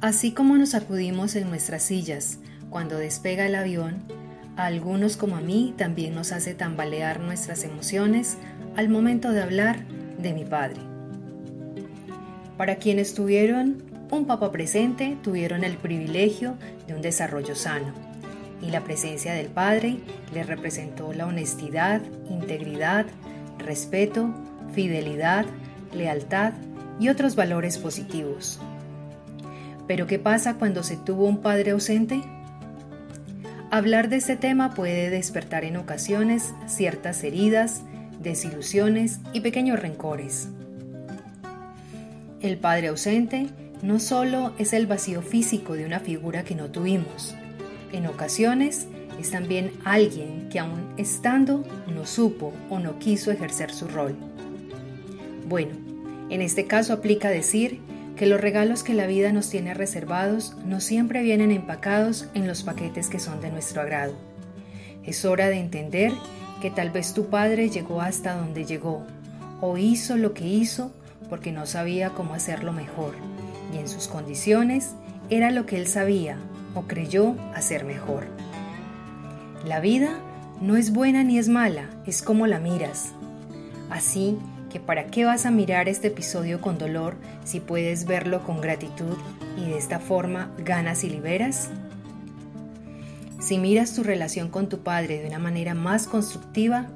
Así como nos sacudimos en nuestras sillas cuando despega el avión, a algunos como a mí también nos hace tambalear nuestras emociones al momento de hablar de mi padre. Para quienes tuvieron un papá presente, tuvieron el privilegio de un desarrollo sano y la presencia del padre les representó la honestidad, integridad, respeto, fidelidad, lealtad y otros valores positivos. Pero ¿qué pasa cuando se tuvo un padre ausente? Hablar de este tema puede despertar en ocasiones ciertas heridas, desilusiones y pequeños rencores. El padre ausente no solo es el vacío físico de una figura que no tuvimos, en ocasiones es también alguien que aún estando no supo o no quiso ejercer su rol. Bueno, en este caso aplica decir que los regalos que la vida nos tiene reservados no siempre vienen empacados en los paquetes que son de nuestro agrado. Es hora de entender que tal vez tu padre llegó hasta donde llegó o hizo lo que hizo porque no sabía cómo hacerlo mejor y en sus condiciones era lo que él sabía o creyó hacer mejor. La vida no es buena ni es mala, es como la miras. Así que para qué vas a mirar este episodio con dolor si puedes verlo con gratitud y de esta forma ganas y liberas? Si miras tu relación con tu padre de una manera más constructiva,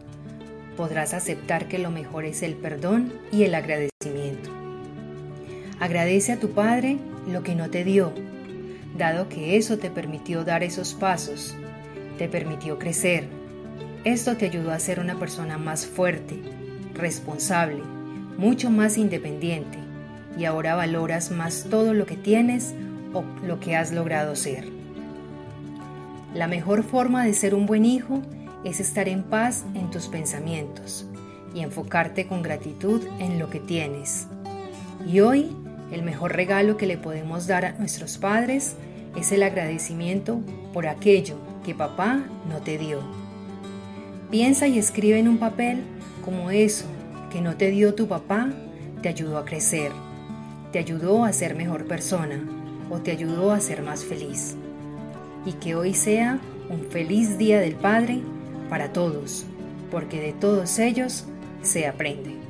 podrás aceptar que lo mejor es el perdón y el agradecimiento. Agradece a tu padre lo que no te dio, dado que eso te permitió dar esos pasos, te permitió crecer. Esto te ayudó a ser una persona más fuerte, responsable, mucho más independiente y ahora valoras más todo lo que tienes o lo que has logrado ser. La mejor forma de ser un buen hijo es estar en paz en tus pensamientos y enfocarte con gratitud en lo que tienes. Y hoy el mejor regalo que le podemos dar a nuestros padres es el agradecimiento por aquello que papá no te dio. Piensa y escribe en un papel como eso que no te dio tu papá te ayudó a crecer, te ayudó a ser mejor persona o te ayudó a ser más feliz. Y que hoy sea un feliz día del Padre para todos, porque de todos ellos se aprende.